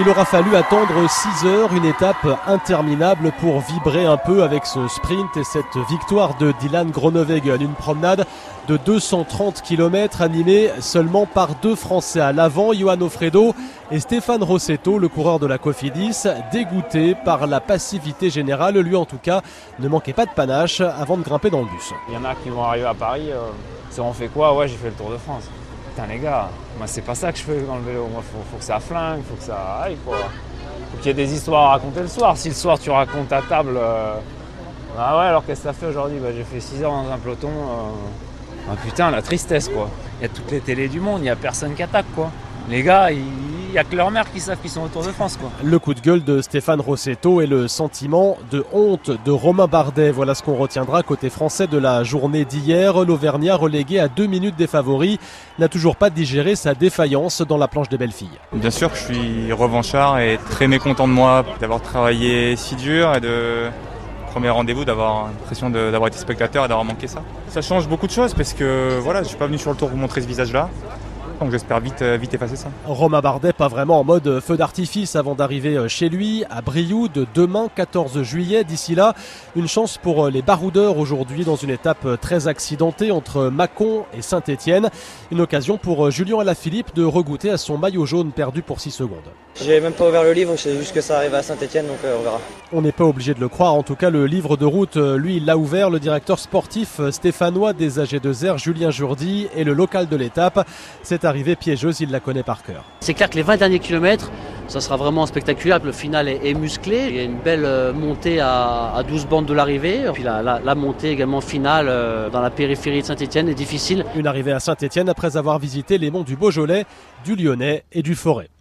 Il aura fallu attendre 6 heures, une étape interminable pour vibrer un peu avec ce sprint et cette victoire de Dylan Groenewegen. Une promenade de 230 km animée seulement par deux Français à l'avant, Johan Ofredo et Stéphane Rossetto, le coureur de la Cofidis, dégoûté par la passivité générale. Lui en tout cas ne manquait pas de panache avant de grimper dans le bus. Il y en a qui vont arriver à Paris, euh, ça on fait quoi? Ouais j'ai fait le Tour de France. Putain les gars, moi c'est pas ça que je fais dans le vélo, moi faut, que ça flingue, faut que ça aille quoi. Faut qu'il y ait des histoires à raconter le soir. Si le soir tu racontes à table, ah ouais alors qu'est-ce que ça fait aujourd'hui? Bah, J'ai fait 6 heures dans un peloton. Euh, ah putain la tristesse quoi. Il y a toutes les télés du monde, il y a personne qui attaque quoi. Les gars, ils n'y a que leur mère qui savent qu'ils sont autour de France. Quoi. Le coup de gueule de Stéphane Rossetto et le sentiment de honte de Romain Bardet. Voilà ce qu'on retiendra côté français de la journée d'hier. L'Auvergnat, relégué à deux minutes des favoris, n'a toujours pas digéré sa défaillance dans la planche des belles filles. Bien sûr que je suis revanchard et très mécontent de moi d'avoir travaillé si dur et de premier rendez-vous d'avoir l'impression d'avoir été spectateur et d'avoir manqué ça. Ça change beaucoup de choses parce que voilà, je suis pas venu sur le tour pour montrer ce visage-là. Donc j'espère vite, euh, vite effacer ça. Romain Bardet pas vraiment en mode feu d'artifice avant d'arriver euh, chez lui à Brioude demain 14 juillet. D'ici là, une chance pour euh, les baroudeurs aujourd'hui dans une étape très accidentée entre Mâcon et Saint-Étienne. Une occasion pour Julien Alaphilippe de regoûter à son maillot jaune perdu pour 6 secondes. J'ai même pas ouvert le livre, je sais juste que ça arrive à Saint-Etienne, donc on verra. On n'est pas obligé de le croire, en tout cas le livre de route, lui, il l'a ouvert, le directeur sportif stéphanois des AG2R, Julien Jourdi, et le local de l'étape. Arrivée piégeuse, il la connaît par cœur. C'est clair que les 20 derniers kilomètres, ça sera vraiment spectaculaire. Le final est, musclé. Il y a une belle euh, montée à, 12 bandes de l'arrivée. Puis la, montée également finale euh, dans la périphérie de Saint-Etienne est difficile. Une arrivée à Saint-Etienne après avoir visité les monts du Beaujolais, du Lyonnais et du Forêt.